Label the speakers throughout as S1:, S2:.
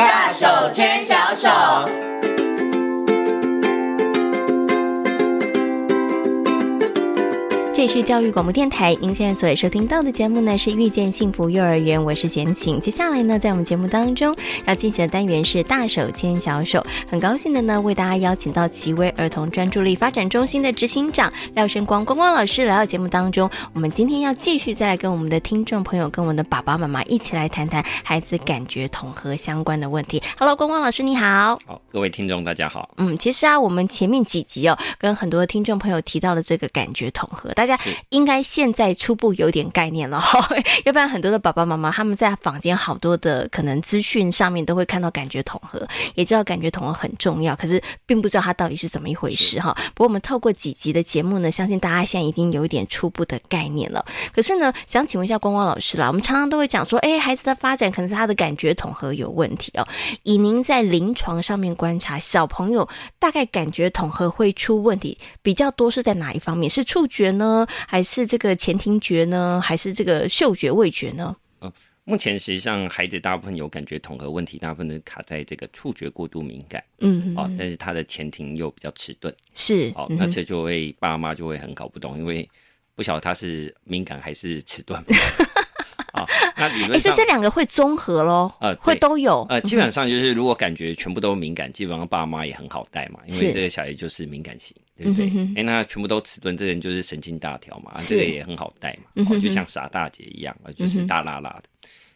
S1: 大手牵小手。
S2: 这里是教育广播电台，您现在所收听到的节目呢是《遇见幸福幼儿园》，我是贤琴。接下来呢，在我们节目当中要进行的单元是“大手牵小手”，很高兴的呢为大家邀请到奇威儿童专注力发展中心的执行长廖生光光光老师来到节目当中。我们今天要继续再来跟我们的听众朋友、跟我们的爸爸妈妈一起来谈谈孩子感觉统合相关的问题。Hello，光光老师你好。
S3: 好，各位听众大家好。
S2: 嗯，其实啊，我们前面几集哦，跟很多听众朋友提到了这个感觉统合，大家。应该现在初步有点概念了，要不然很多的爸爸妈妈他们在坊间好多的可能资讯上面都会看到感觉统合，也知道感觉统合很重要，可是并不知道它到底是怎么一回事哈。不过我们透过几集的节目呢，相信大家现在已经有一点初步的概念了。可是呢，想请问一下光光老师啦，我们常常都会讲说，哎，孩子的发展可能是他的感觉统合有问题哦。以您在临床上面观察，小朋友大概感觉统合会出问题比较多是在哪一方面？是触觉呢？还是这个前庭觉呢？还是这个嗅觉、味觉呢？
S3: 嗯，目前实际上孩子大部分有感觉统合问题，大部分都卡在这个触觉过度敏感，嗯，哦，但是他的前庭又比较迟钝，
S2: 是，
S3: 哦，那这就会爸妈就会很搞不懂，因为不晓得他是敏感还是迟钝。啊，那理论 上，
S2: 是这两个会综合喽？呃，会都有。
S3: 呃，基本上就是如果感觉全部都敏感，基本上爸妈也很好带嘛，因为这个小孩就是敏感型，对不对？哎、嗯欸，那全部都迟钝，这个人就是神经大条嘛，这个也很好带嘛，哦，就像傻大姐一样，就是大拉拉的。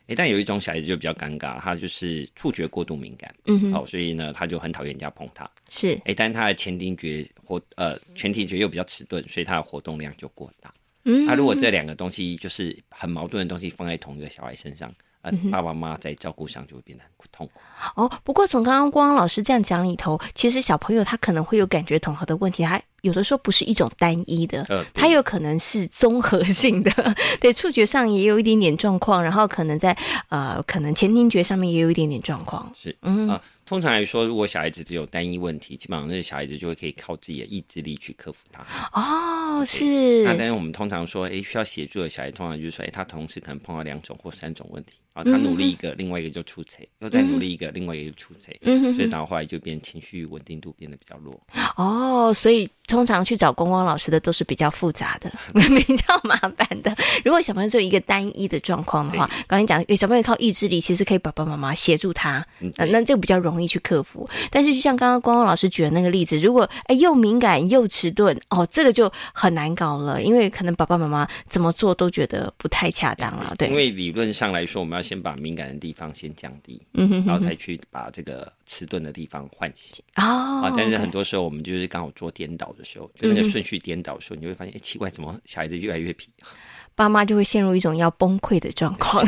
S3: 哎、欸，但有一种小孩子就比较尴尬，他就是触觉过度敏感，嗯哼，好，所以呢，他就很讨厌人家碰他。是，哎、欸，但他的前庭觉或呃前庭觉又比较迟钝，所以他的活动量就过大。嗯，那、啊、如果这两个东西就是很矛盾的东西放在同一个小孩身上，呃，爸爸妈妈在照顾上就会变得很痛苦。
S2: 哦，不过从刚刚光光老师这样讲里头，其实小朋友他可能会有感觉统合的问题，他有的时候不是一种单一的，呃，他有可能是综合性的，对，触觉上也有一点点状况，然后可能在呃，可能前庭觉上面也有一点点状况。
S3: 是，嗯。啊通常来说，如果小孩子只有单一问题，基本上那个小孩子就会可以靠自己的意志力去克服它。
S2: 哦，是。
S3: 那但是我们通常说，哎，需要协助的小孩，通常就是说，哎，他同时可能碰到两种或三种问题。啊，他努力一个，嗯、另外一个就出错；又再努力一个，嗯、另外一个就出错。嗯哼，所以到后来就变情绪稳定度变得比较弱。
S2: 哦，所以通常去找光光老师的都是比较复杂的，比较麻烦的。如果小朋友只有一个单一的状况的话，刚才讲，小朋友靠意志力，其实可以爸爸妈妈协助他，嗯、那这个比较容易去克服。但是就像刚刚光光老师举的那个例子，如果哎又敏感又迟钝，哦，这个就很难搞了，因为可能爸爸妈妈怎么做都觉得不太恰当了。对，
S3: 因为理论上来说，我们要。先把敏感的地方先降低，嗯哼，然后才去把这个迟钝的地方唤醒。哦，啊，但是很多时候我们就是刚好做颠倒的时候，就那个顺序颠倒的时候，你会发现，哎，奇怪，怎么小孩子越来越皮？
S2: 爸妈就会陷入一种要崩溃的状况，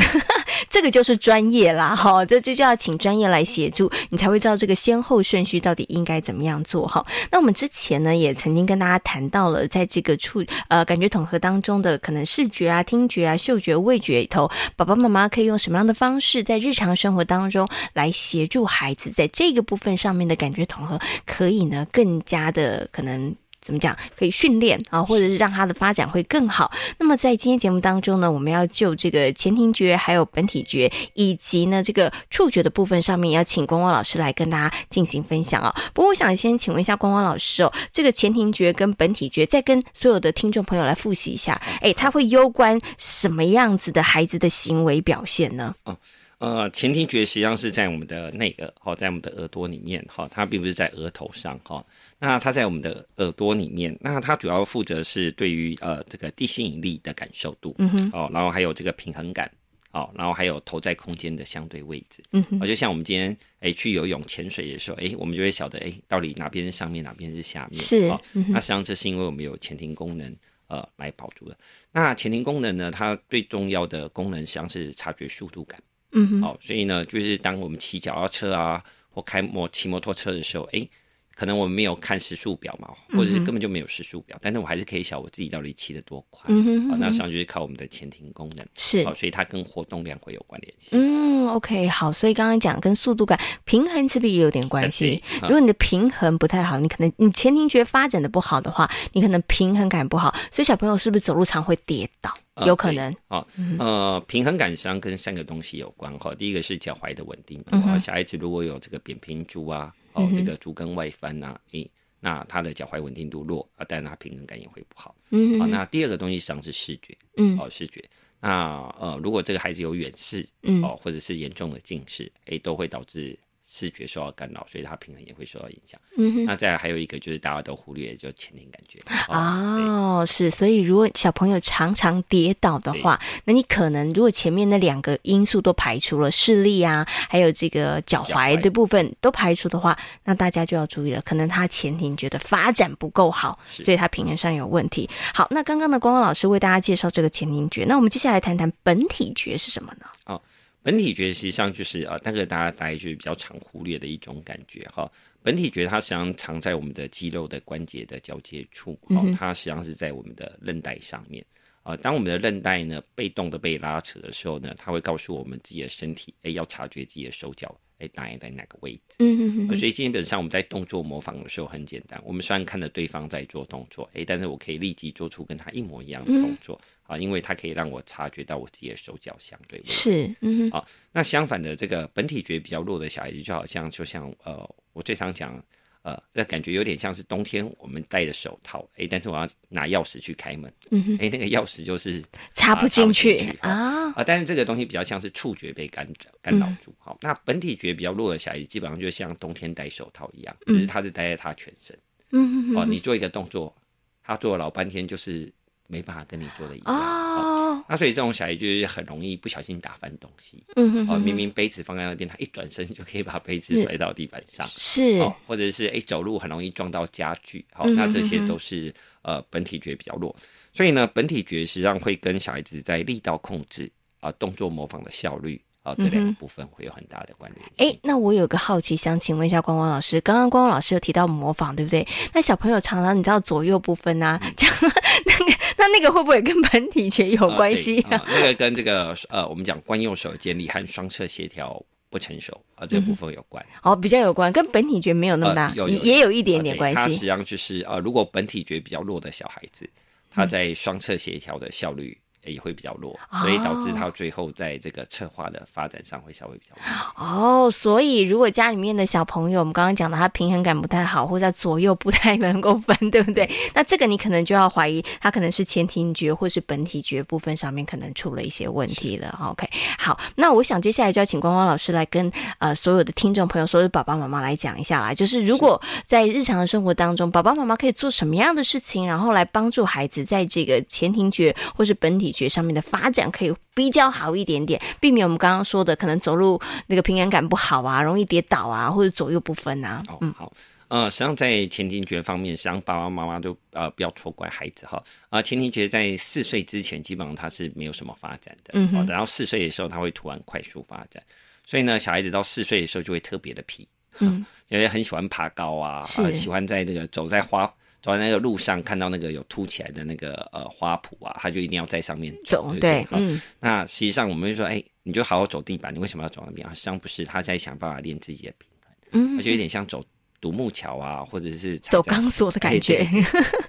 S2: 这个就是专业啦，哈，这就就要请专业来协助，你才会知道这个先后顺序到底应该怎么样做哈。那我们之前呢，也曾经跟大家谈到了，在这个触呃感觉统合当中的可能视觉啊、听觉啊、嗅觉、味觉里头，爸爸妈妈可以用什么样的方式，在日常生活当中来协助孩子在这个部分上面的感觉统合，可以呢更加的可能。怎么讲？可以训练啊，或者是让他的发展会更好。那么在今天节目当中呢，我们要就这个前庭觉、还有本体觉，以及呢这个触觉的部分上面，要请光光老师来跟大家进行分享啊。不过我想先请问一下光光老师哦，这个前庭觉跟本体觉，再跟所有的听众朋友来复习一下，哎，它会攸关什么样子的孩子的行为表现呢？
S3: 嗯呃，前庭觉实际上是在我们的内耳，哈，在我们的耳朵里面，哈，它并不是在额头上，哈。那它在我们的耳朵里面，那它主要负责是对于呃这个地心引力的感受度，嗯哼，哦，然后还有这个平衡感，哦，然后还有头在空间的相对位置，嗯哼，哦，就像我们今天诶去游泳潜水的时候，诶我们就会晓得诶到底哪边是上面，哪边是下面，是，哦，嗯，那实际上这是因为我们有前庭功能呃来保住的。那前庭功能呢，它最重要的功能实际上是察觉速度感，嗯哼，哦，所以呢，就是当我们骑脚踏车啊或开摩骑摩托车的时候，诶可能我们没有看时速表嘛，或者是根本就没有时速表，嗯、但是我还是可以晓我自己到底骑得多快。嗯哼哼，好，那实际上就是靠我们的前庭功能，
S2: 是，
S3: 好，所以它跟活动量会有关联性。
S2: 嗯，OK，好，所以刚刚讲跟速度感、平衡是不是也有点关系？如果你的平衡不太好，你可能你前庭觉发展的不好的话，你可能平衡感不好，所以小朋友是不是走路常会跌倒？有可能。
S3: 哦，呃，平衡感上跟三个东西有关哈。第一个是脚踝的稳定小孩子如果有这个扁平足啊。哦，这个足跟外翻呐、啊，诶、欸，那他的脚踝稳定度弱啊，但是他平衡感也会不好。嗯，好，那第二个东西实际上是视觉，嗯，哦，视觉。那呃，如果这个孩子有远视，嗯，哦，或者是严重的近视，诶、欸，都会导致。视觉受到干扰，所以它平衡也会受到影响。嗯哼，那再来还有一个就是大家都忽略，就前庭感觉。
S2: 哦，是，所以如果小朋友常常跌倒的话，那你可能如果前面那两个因素都排除了，视力啊，还有这个脚踝的部分都排除的话，那大家就要注意了，可能他前庭觉得发展不够好，所以他平衡上有问题。好，那刚刚的光光老师为大家介绍这个前庭觉，那我们接下来谈谈本体觉是什么呢？
S3: 哦。本体觉实际上就是啊，那个大家大概就是比较常忽略的一种感觉哈。本体觉它实际上藏在我们的肌肉的关节的交接处，哦，它实际上是在我们的韧带上面啊。当我们的韧带呢被动的被拉扯的时候呢，它会告诉我们自己的身体，哎，要察觉自己的手脚。哎，大概在哪个位置？嗯嗯嗯。所以基本上我们在动作模仿的时候很简单，我们虽然看着对方在做动作，哎，但是我可以立即做出跟他一模一样的动作啊，因为它可以让我察觉到我自己的手脚相对位置。
S2: 是，嗯哼。啊，那
S3: 相反的，这个本体觉比较弱的小孩子，就好像就像呃，我最常讲。呃，那感觉有点像是冬天我们戴着手套，哎、欸，但是我要拿钥匙去开门，嗯哼，哎、欸，那个钥匙就是
S2: 插不进去啊
S3: 啊！但是这个东西比较像是触觉被干干扰住，好、嗯，那本体觉比较弱的小孩子，基本上就像冬天戴手套一样，就、嗯、是他是戴在他全身，嗯嗯哦，你做一个动作，他做了老半天就是没办法跟你做的一样。哦那所以这种小孩就是很容易不小心打翻东西，嗯哼，哼，哦，明明杯子放在那边，他一转身就可以把杯子摔到地板上，
S2: 是，
S3: 哦，或者是哎走路很容易撞到家具，好，哦，那这些都是呃本体觉比较弱，所以呢，本体觉实际上会跟小孩子在力道控制啊，动作模仿的效率。哦，这两个部分会有很大的关联。
S2: 哎、嗯，那我有个好奇，想请问一下光光老师，刚刚光光老师有提到模仿，对不对？那小朋友常常你知道左右不分啊，这、嗯、样那个那那个会不会跟本体觉有关系啊？
S3: 呃呃、那个跟这个呃，我们讲惯用手建立和双侧协调不成熟啊、呃，这个部分有关。
S2: 哦，比较有关，跟本体觉没有那么大，呃、有有也有一点点关系。它
S3: 实际上就是呃，如果本体觉比较弱的小孩子，他在双侧协调的效率。也会比较弱，所以导致他最后在这个策划的发展上会稍微比较弱。
S2: 哦，所以如果家里面的小朋友，我们刚刚讲的他平衡感不太好，或者左右不太能够分，对不对？那这个你可能就要怀疑他可能是前庭觉或是本体觉部分上面可能出了一些问题了。OK，好，那我想接下来就要请光光老师来跟呃所有的听众朋友，所有的爸爸妈妈来讲一下啦，就是如果在日常的生活当中，爸爸妈妈可以做什么样的事情，然后来帮助孩子在这个前庭觉或是本体觉上面的发展可以比较好一点点，避免我们刚刚说的可能走路那个平衡感不好啊，容易跌倒啊，或者左右不分啊。
S3: 嗯，好，呃，实际上在前庭觉方面，实际上爸爸妈妈都呃不要错怪孩子哈。啊、呃，前庭觉在四岁之前，基本上他是没有什么发展的。嗯，等到四岁的时候，他会突然快速发展。所以呢，小孩子到四岁的时候就会特别的皮，嗯，因为很喜欢爬高啊，啊、呃，喜欢在这个走在花。走在那个路上，看到那个有凸起来的那个呃花圃啊，他就一定要在上面走。对，嗯。那实际上我们就说，哎、欸，你就好好走地板，你为什么要走那边啊？实际上不是，他在想办法练自己的平衡。嗯，而且有点像走独木桥啊，或者是
S2: 走钢索的感觉。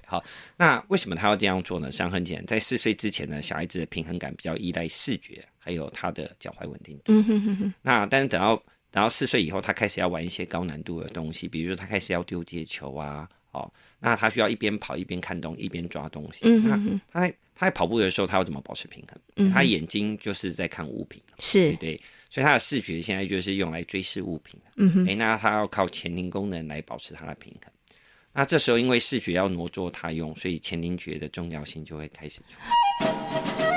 S3: 好，那为什么他要这样做呢？实际上很简单，在四岁之前呢，小孩子的平衡感比较依赖视觉，还有他的脚踝稳定度。嗯哼哼哼。那但是等到等到四岁以后，他开始要玩一些高难度的东西，比如说他开始要丢接球啊。哦，那他需要一边跑一边看东一边抓东西。嗯，那他在他在跑步的时候，他要怎么保持平衡？嗯，他眼睛就是在看物品，是对，对，所以他的视觉现在就是用来追视物品。嗯哼，哎，那他要靠前庭功能来保持他的平衡。那这时候因为视觉要挪作他用，所以前庭觉的重要性就会开始出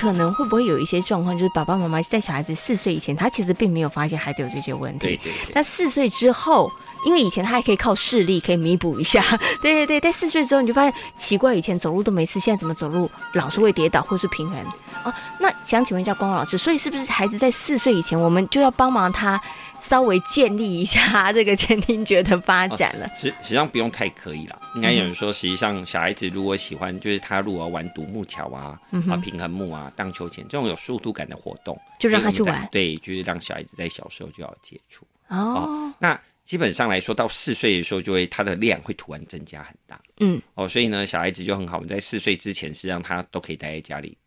S2: 可能会不会有一些状况，就是爸爸妈妈在小孩子四岁以前，他其实并没有发现孩子有这些问题。对对对。但四岁之后，因为以前他还可以靠视力可以弥补一下，对 对对。在四岁之后，你就发现奇怪，以前走路都没事，现在怎么走路老是会跌倒或是平衡？哦，那想请问一下光光老师，所以是不是孩子在四岁以前，我们就要帮忙他稍微建立一下这个前庭觉的发展了？
S3: 实、哦、实际上不用太刻意了，应该有人说，实际上小孩子如果喜欢，就是他如果玩独木桥啊、嗯、啊平衡木啊、荡秋千这种有速度感的活动，
S2: 就让他去玩。
S3: 对，就是让小孩子在小时候就要接触。哦，哦，那基本上来说，到四岁的时候，就会他的量会突然增加很大。嗯，哦，所以呢，小孩子就很好。我们在四岁之前，是让他都可以待在家里，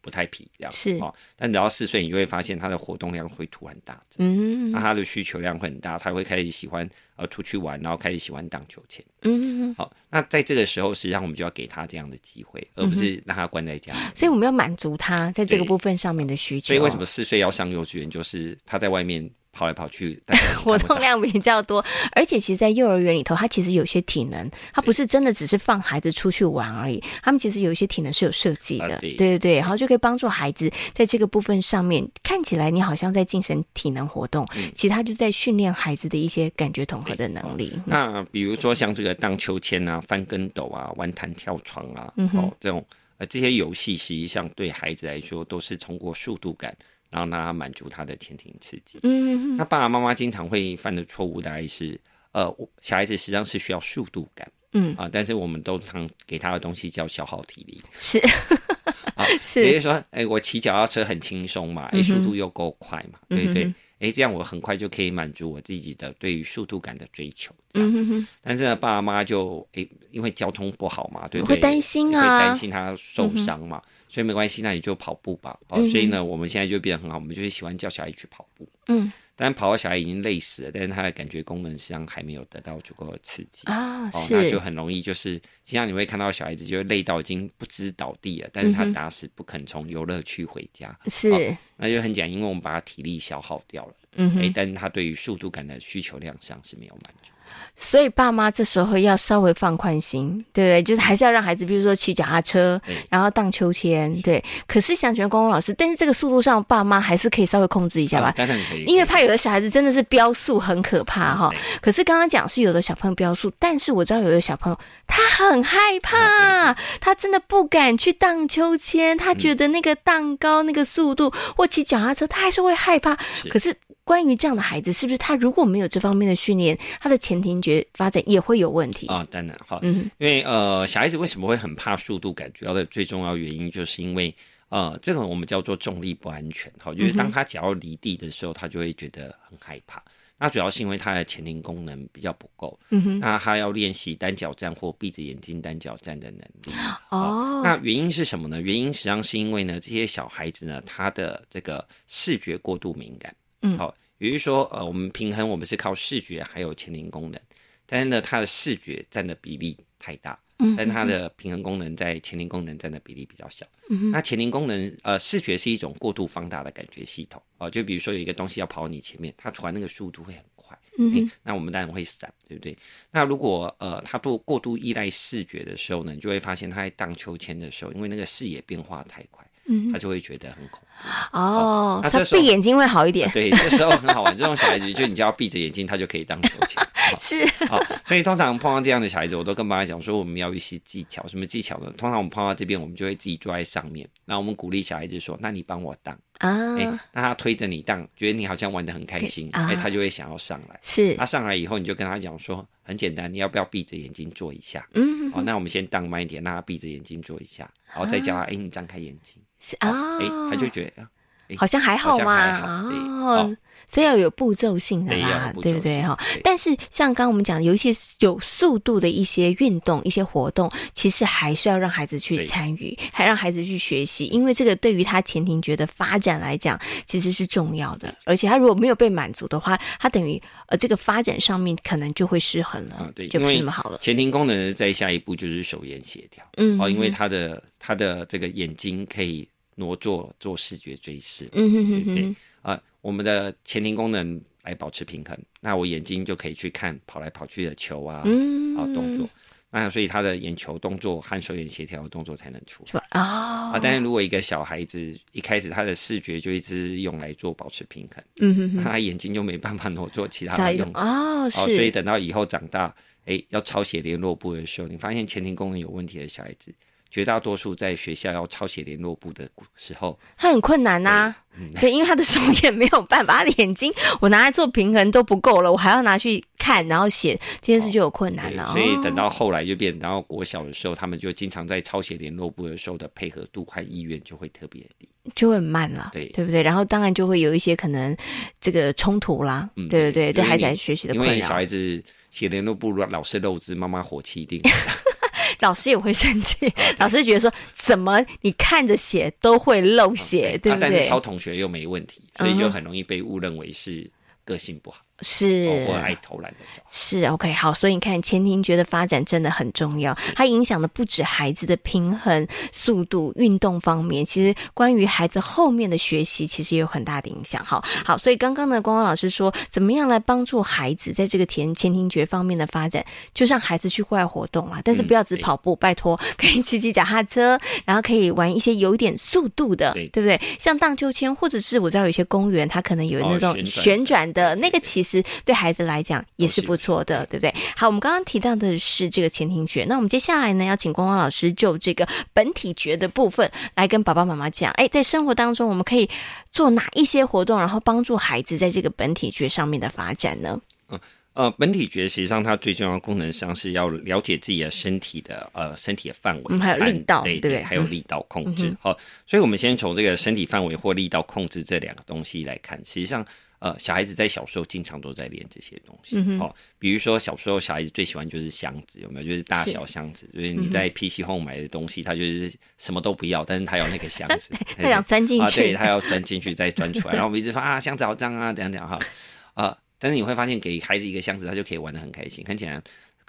S3: 不太皮这样。是哦，但等到四岁，你就会发现他的活动量会突然大增。嗯，那他的需求量会很大，他会开始喜欢呃出去玩，然后开始喜欢荡秋千。嗯，好、哦，那在这个时候，实际上我们就要给他这样的机会，而不是让他关在家里。
S2: 所以我们要满足他在这个部分上面的需求。
S3: 所以为什么四岁要上幼稚园？就是他在外面。跑来跑去，
S2: 活动量比较多，而且其实，在幼儿园里头，他其实有些体能，他不是真的只是放孩子出去玩而已，他们其实有一些体能是有设计的，对对对，然后就可以帮助孩子在这个部分上面，看起来你好像在进行体能活动，其实他就在训练孩子的一些感觉统合的能力。
S3: 那比如说像这个荡秋千啊、翻跟斗啊、玩弹跳床啊，哦，这种呃这些游戏，实际上对孩子来说都是通过速度感。然后让他满足他的前庭刺激。嗯，那爸爸妈妈经常会犯的错误大概是，呃，小孩子实际上是需要速度感。嗯啊，但是我们都常给他的东西叫消耗体力。是 啊，是。比如说，哎，我骑脚踏车很轻松嘛，哎，速度又够快嘛，嗯、对对。哎，这样我很快就可以满足我自己的对于速度感的追求。嗯，但是呢，爸爸妈妈就哎，因为交通不好嘛，对不对？
S2: 会担心啊，
S3: 会担心他受伤嘛。嗯所以没关系，那你就跑步吧。哦，所以呢，我们现在就变得很好，我们就是喜欢叫小孩去跑步。嗯，但跑到小孩已经累死了，但是他的感觉功能实际上还没有得到足够的刺激啊，哦，那就很容易就是，经常你会看到小孩子就累到已经不知倒地了，但是他打死不肯从游乐区回家。是，哦，那就很简单，因为我们把他体力消耗掉了。嗯，哎，但是他对于速度感的需求量上是没有满足。
S2: 所以爸妈这时候要稍微放宽心，对不对？就是还是要让孩子，比如说骑脚踏车，然后荡秋千，对。可是想请问光光老师，但是这个速度上，爸妈还是可以稍微控制一下吧？
S3: 当然可以，
S2: 因为怕有的小孩子真的是飙速很可怕哈。可是刚刚讲是有的小朋友飙速，但是我知道有的小朋友他很害怕，他真的不敢去荡秋千，他觉得那个荡高那个速度或骑脚踏车，他还是会害怕。可是。关于这样的孩子，是不是他如果没有这方面的训练，他的前庭觉发展也会有问题
S3: 啊？当然，好，嗯，因为呃，小孩子为什么会很怕速度感？主要的最重要原因就是因为呃，这个我们叫做重力不安全，哈，就是当他只要离地的时候，他就会觉得很害怕。那主要是因为他的前庭功能比较不够，嗯哼，那他要练习单脚站或闭着眼睛单脚站的能力。哦，那原因是什么呢？原因实际上是因为呢，这些小孩子呢，他的这个视觉过度敏感。嗯，好，比如说，呃，我们平衡，我们是靠视觉还有前庭功能，但是呢，它的视觉占的比例太大，嗯，但它的平衡功能在前庭功能占的比例比较小。嗯，那前庭功能，呃，视觉是一种过度放大的感觉系统，哦，就比如说有一个东西要跑你前面，它突然那个速度会很快，嗯，那我们当然会闪，对不对？那如果呃，他多过度依赖视觉的时候呢，你就会发现他在荡秋千的时候，因为那个视野变化太快。嗯，他就会觉得很恐怖
S2: 哦。他闭眼睛会好一点。
S3: 对，这时候很好玩。这种小孩子，就你只要闭着眼睛，他就可以荡秋千。是。好，所以通常碰到这样的小孩子，我都跟妈妈讲说，我们要一些技巧。什么技巧呢？通常我们碰到这边，我们就会自己坐在上面。然后我们鼓励小孩子说：“那你帮我荡啊。”哎，那他推着你荡，觉得你好像玩得很开心，哎，他就会想要上来。是。他上来以后，你就跟他讲说：“很简单，你要不要闭着眼睛做一下？”嗯。好，那我们先荡慢一点，让他闭着眼睛做一下，然后再叫他：“哎，你张开眼睛。”是啊，哎，他就觉得，
S2: 好像还好嘛，哦，所以要有步骤性的啦，对不对哈？但是像刚刚我们讲的，有一些有速度的一些运动、一些活动，其实还是要让孩子去参与，还让孩子去学习，因为这个对于他前庭觉的发展来讲，其实是重要的。而且他如果没有被满足的话，他等于呃这个发展上面可能就会失衡了，对，就不是那么好了。
S3: 前庭功能在下一步就是手眼协调，嗯，哦，因为他的他的这个眼睛可以。挪做做视觉追视，嗯哼哼哼，对对啊，我们的前庭功能来保持平衡，那我眼睛就可以去看跑来跑去的球啊，嗯，啊动作。那所以他的眼球动作和手眼协调的动作才能出。来。
S2: 啊。
S3: 啊，但是如果一个小孩子一开始他的视觉就一直用来做保持平衡，
S2: 嗯哼哼，
S3: 他眼睛就没办法挪做其他的用
S2: 哦，是，
S3: 所以等到以后长大，哎，要抄写联络簿的时候，你发现前庭功能有问题的小孩子，绝大多数在学校要抄写联络簿的时候，
S2: 他很困难呐、啊。嗯、对，因为他的手眼没有办法，他的眼睛我拿来做平衡都不够了，我还要拿去看，然后写这件事就有困难了。
S3: 所以等到后来就变，然后国小的时候，他们就经常在抄写联络簿的时候的配合度和意愿就会特别低，
S2: 就会很慢了，对对不对？然后当然就会有一些可能这个冲突啦，嗯、对对对，对孩子在学习的困扰。
S3: 因为小孩子写联络簿老是漏字，妈妈火气一定。
S2: 老师也会生气，老师觉得说，怎么你看着写都会漏写，对不对？
S3: 但是抄同学又没问题，所以就很容易被误认为是个性不好。
S2: 是，
S3: 或爱偷懒的小孩。
S2: 是 OK 好，所以你看前庭觉的发展真的很重要，它影响的不止孩子的平衡、速度、运动方面，其实关于孩子后面的学习，其实也有很大的影响。好，好，所以刚刚呢，光光老师说，怎么样来帮助孩子在这个前前庭觉方面的发展，就让孩子去户外活动啊，但是不要只跑步，嗯、拜托，可以骑骑脚踏车，然后可以玩一些有一点速度的，对，对不对？像荡秋千，或者是我知道有些公园，它可能有那种旋转的，那个其实。对孩子来讲也是不错的，对不对？好，我们刚刚提到的是这个前庭觉，那我们接下来呢，要请光光老师就这个本体觉的部分来跟爸爸妈妈讲，哎，在生活当中我们可以做哪一些活动，然后帮助孩子在这个本体觉上面的发展呢？
S3: 嗯呃，本体觉实际上它最重要的功能上是要了解自己的身体的呃身体的范围，
S2: 嗯，还有力道，
S3: 对
S2: 对，对，
S3: 还有力道控制。好，嗯，所以我们先从这个身体范围或力道控制这两个东西来看，实际上。呃，小孩子在小时候经常都在练这些东西，嗯、哦，比如说小时候小孩子最喜欢就是箱子，有没有？就是大小箱子，就是你在 PC Home 买的东西，他就是什么都不要，但是他要那个箱子，
S2: 他想钻进去，
S3: 对，他要钻进去再钻出来，然后我们一直说啊，箱子好脏啊，怎样怎样哈，啊、呃，但是你会发现给孩子一个箱子，他就可以玩的很开心，很简单。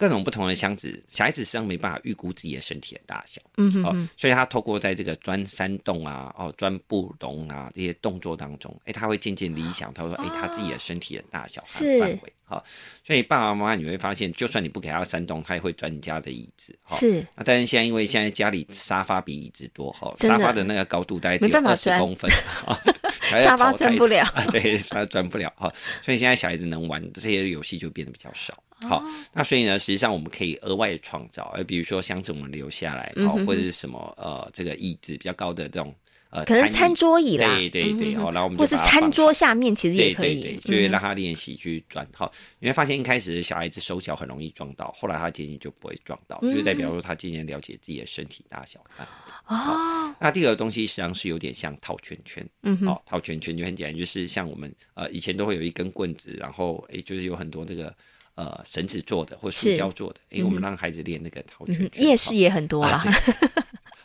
S3: 各种不同的箱子，小孩子实际上没办法预估自己的身体的大小，嗯哼，哼，哦，所以他透过在这个钻山洞啊，哦，钻布笼啊这些动作当中，哎，他会渐渐理想，他说，哎，他自己的身体的大小和范围，好，哦，所以爸爸妈妈你会发现，就算你不给他山洞，他也会钻你家的椅子，哦，是。那但是现在因为现在家里沙发比椅子多，哈，哦，沙发的那个高度大概只有二十公分，哦，
S2: 沙发钻不了，
S3: 对，他钻不了，哈，哦，所以现在小孩子能玩这些游戏就变得比较少。好，那所以呢，实际上我们可以额外的创造，而比如说箱子我们留下来，好、嗯，或者是什么呃，这个椅子比较高的这种呃，
S2: 可能餐桌椅啦，
S3: 对对对，好、嗯，然后我们就
S2: 或是餐桌下面其实也可以，
S3: 对对对，就会让他练习去转。好、嗯，你会发现一开始小孩子手脚很容易撞到，后来他渐渐就不会撞到，嗯、就代表说他渐渐了解自己的身体大小范围。哦，那第二个东西实际上是有点像套圈圈，嗯，好，套圈圈就很简单，就是像我们呃以前都会有一根棍子，然后哎就是有很多这个。呃，绳子做的或塑胶做的，哎、欸，我们让孩子练那个套圈圈。
S2: 嗯、夜市也很多啦，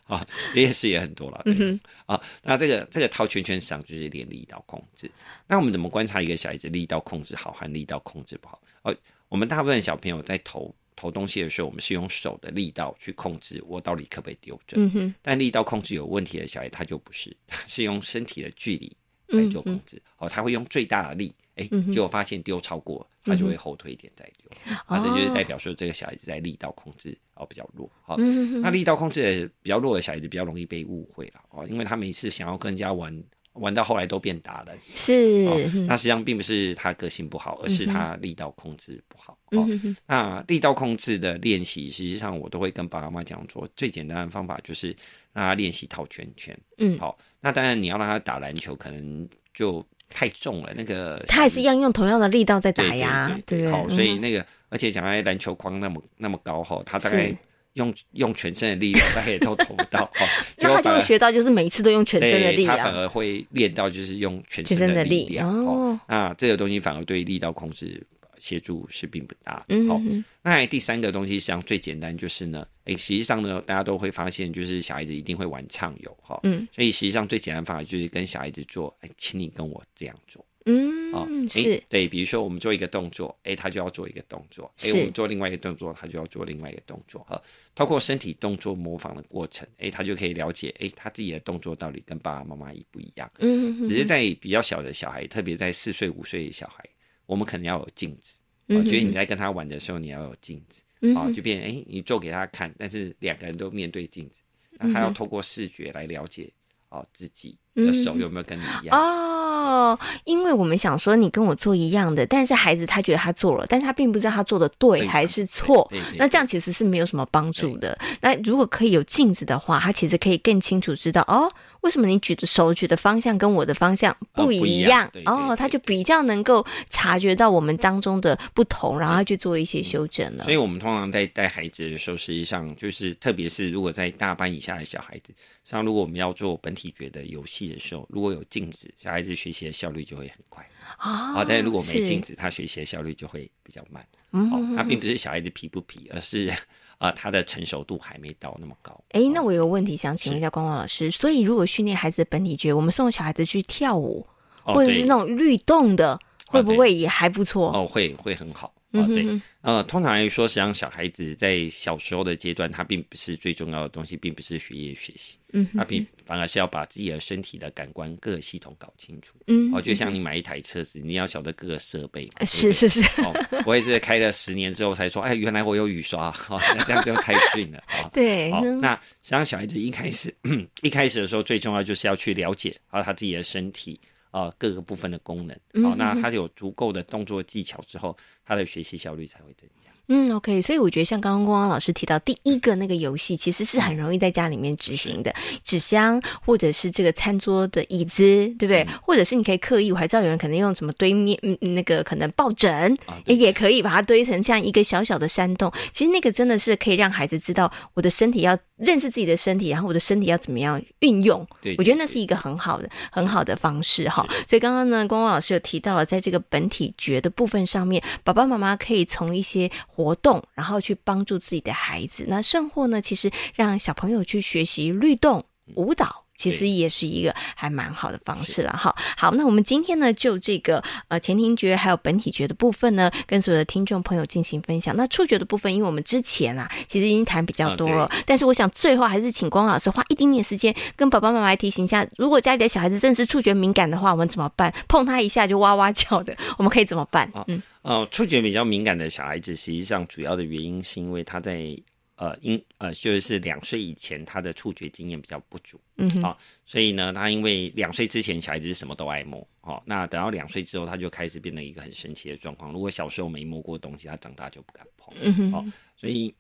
S3: 啊，夜市也很多了，对、嗯、啊。那这个这个套圈圈实际上就是练力道控制。那我们怎么观察一个小孩子力道控制好和力道控制不好？哦、啊，我们大部分小朋友在投投东西的时候，我们是用手的力道去控制我到底可不可以丢准。嗯哼。但力道控制有问题的小孩，他就不是，他是用身体的距离来做控制。哦、嗯，他会用最大的力。哎，结果发现丢超过，他就会后退一点再丢，啊、嗯，这就是代表说这个小孩子在力道控制哦比较弱，好、嗯，那力道控制的比较弱的小孩子比较容易被误会了哦，因为他每次想要跟人家玩，玩到后来都变大了，
S2: 是，
S3: 那实际上并不是他个性不好，而是他力道控制不好，哦，那力道控制的练习，实际上我都会跟爸爸妈妈讲说，最简单的方法就是让他练习套圈圈，嗯，好，那当然你要让他打篮球，可能就。太重了，那个
S2: 他也是一样用同样的力道在打压，对，好，
S3: 所以那个，而且讲来篮球框那么那么高哈，他大概用用全身的力量，大概也都投不到哈。
S2: 那他就会学到，就是每一次都用全身的力量，
S3: 他反而会练到就是用全身的力量哦。那这个东西反而对力道控制。协助是并不大的。好、嗯，那第三个东西实际上最简单就是呢，诶，实际上呢，大家都会发现，就是小孩子一定会玩畅游，哈，嗯，所以实际上最简单的方法就是跟小孩子做，哎，请你跟我这样做，嗯，啊，是，对，比如说我们做一个动作，哎，他就要做一个动作，哎，我们做另外一个动作，他就要做另外一个动作，哈，透过身体动作模仿的过程，哎，他就可以了解，哎，他自己的动作到底跟爸爸妈妈一不一样，嗯，只是在比较小的小孩，特别在四岁五岁的小孩。我们可能要有镜子，我觉得你在跟他玩的时候，你要有镜子，嗯、哦，就变哎、欸，你做给他看，但是两个人都面对镜子，那他要透过视觉来了解哦自己的手有没有跟你一样、
S2: 嗯、哦，因为我们想说你跟我做一样的，但是孩子他觉得他做了，但他并不知道他做的对还是错，那这样其实是没有什么帮助的。那如果可以有镜子的话，他其实可以更清楚知道哦。为什么你举的手举的方向跟我的方向不一样？哦，对对对对哦，他就比较能够察觉到我们当中的不同，然后去做一些修正了。
S3: 所以，我们通常在带孩子的时候，实际上就是，特别是如果在大班以下的小孩子，像如果我们要做本体觉的游戏的时候，如果有镜子，小孩子学习的效率就会很快。哦，但是如果没镜子，他学习的效率就会比较慢。嗯，哦，那并不是小孩子皮不皮，而是。啊，他的成熟度还没到那么高。
S2: 哎、欸，那我有个问题想请问一下光光老师，所以如果训练孩子的本体觉，我们送小孩子去跳舞，哦、或者是那种律动的，会不会也还不错？
S3: 哦，会会很好。哦，对，呃，通常来说，实际上小孩子在小时候的阶段，他并不是最重要的东西，并不是学业学习，嗯，他并反而是要把自己的身体的感官各个系统搞清楚，嗯，哦，就像你买一台车子，你要晓得各个设备，
S2: 是是是，
S3: 哦，我也是开了十年之后才说，哎，原来我有雨刷，哦，那这样就太逊了，啊，
S2: 对，
S3: 哦，那实际上小孩子一开始 一开始的时候，最重要就是要去了解啊他自己的身体。啊，各个部分的功能，好、哦，那他有足够的动作技巧之后，他的学习效率才会增加。
S2: 嗯，OK，所以我觉得像刚刚光光老师提到第一个那个游戏，其实是很容易在家里面执行的，纸箱或者是这个餐桌的椅子，对不对？嗯、或者是你可以刻意，我还知道有人可能用什么堆面，嗯，那个可能抱枕，啊、也可以把它堆成像一个小小的山洞。其实那个真的是可以让孩子知道我的身体要认识自己的身体，然后我的身体要怎么样运用。对，对，对，我觉得那是一个很好的、很好的方式哈。所以刚刚呢，光光老师有提到了，在这个本体觉的部分上面，爸爸妈妈可以从一些活动，然后去帮助自己的孩子。那甚或呢，其实让小朋友去学习律动、舞蹈。其实也是一个还蛮好的方式了哈。好，那我们今天呢，就这个呃前庭觉还有本体觉的部分呢，跟所有的听众朋友进行分享。那触觉的部分，因为我们之前啊，其实已经谈比较多了，啊、但是我想最后还是请光老师花一点点时间，跟爸爸妈妈来提醒一下，如果家里的小孩子真的是触觉敏感的话，我们怎么办？碰他一下就哇哇叫的，我们可以怎么办？嗯，
S3: 哦，触觉比较敏感的小孩子，实际上主要的原因是因为他在。呃，因呃，就是两岁以前，他的触觉经验比较不足，嗯哼，好、哦，所以呢，他因为两岁之前小孩子是什么都爱摸，哦，那等到两岁之后，他就开始变得一个很神奇的状况。如果小时候没摸过东西，他长大就不敢碰，嗯哼，哦，所以，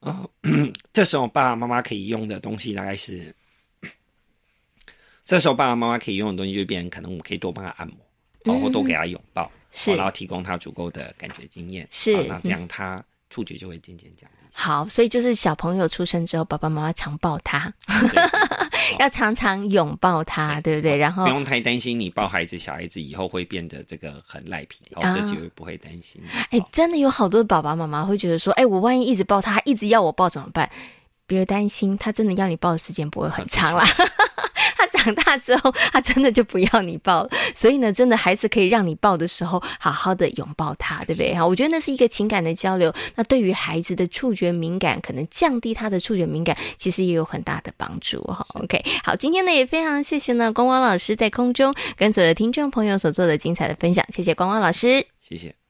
S3: 啊、呃，这时候爸爸妈妈可以用的东西大概是，这时候爸爸妈妈可以用的东西就变成可能我们可以多帮他按摩，然、哦、后多给他拥抱，是、哦，然后提供他足够的感觉经验，是，哦、那这样他。触觉就会渐渐降低。
S2: 好，所以就是小朋友出生之后，爸爸妈妈常抱他，要常常拥抱他，对不对？然后
S3: 不用太担心，你抱孩子，小孩子以后会变得这个很赖皮，然后这就不会担心。
S2: 哎、欸，真的有好多爸爸妈妈会觉得说，哎、欸，我万一一直抱他，一直要我抱怎么办？别担心，他真的要你抱的时间不会很长啦。长大之后，他真的就不要你抱了。所以呢，真的孩子可以让你抱的时候，好好的拥抱他，对不对？哈，我觉得那是一个情感的交流。那对于孩子的触觉敏感，可能降低他的触觉敏感，其实也有很大的帮助。哈，OK，好，今天呢也非常谢谢呢光光老师在空中跟所有的听众朋友所做的精彩的分享，谢谢光光老师，
S3: 谢谢。